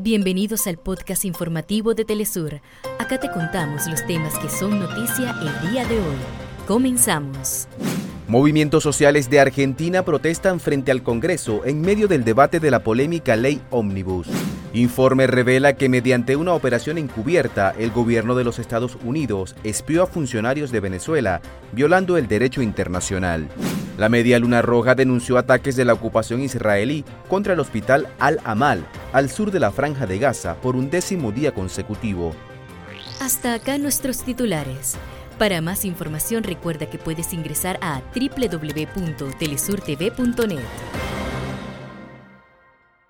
Bienvenidos al podcast informativo de Telesur. Acá te contamos los temas que son noticia el día de hoy. Comenzamos. Movimientos sociales de Argentina protestan frente al Congreso en medio del debate de la polémica ley Omnibus. Informe revela que mediante una operación encubierta, el gobierno de los Estados Unidos espió a funcionarios de Venezuela, violando el derecho internacional. La Media Luna Roja denunció ataques de la ocupación israelí contra el hospital Al-Amal, al sur de la Franja de Gaza, por un décimo día consecutivo. Hasta acá nuestros titulares. Para más información recuerda que puedes ingresar a www.telesurtv.net.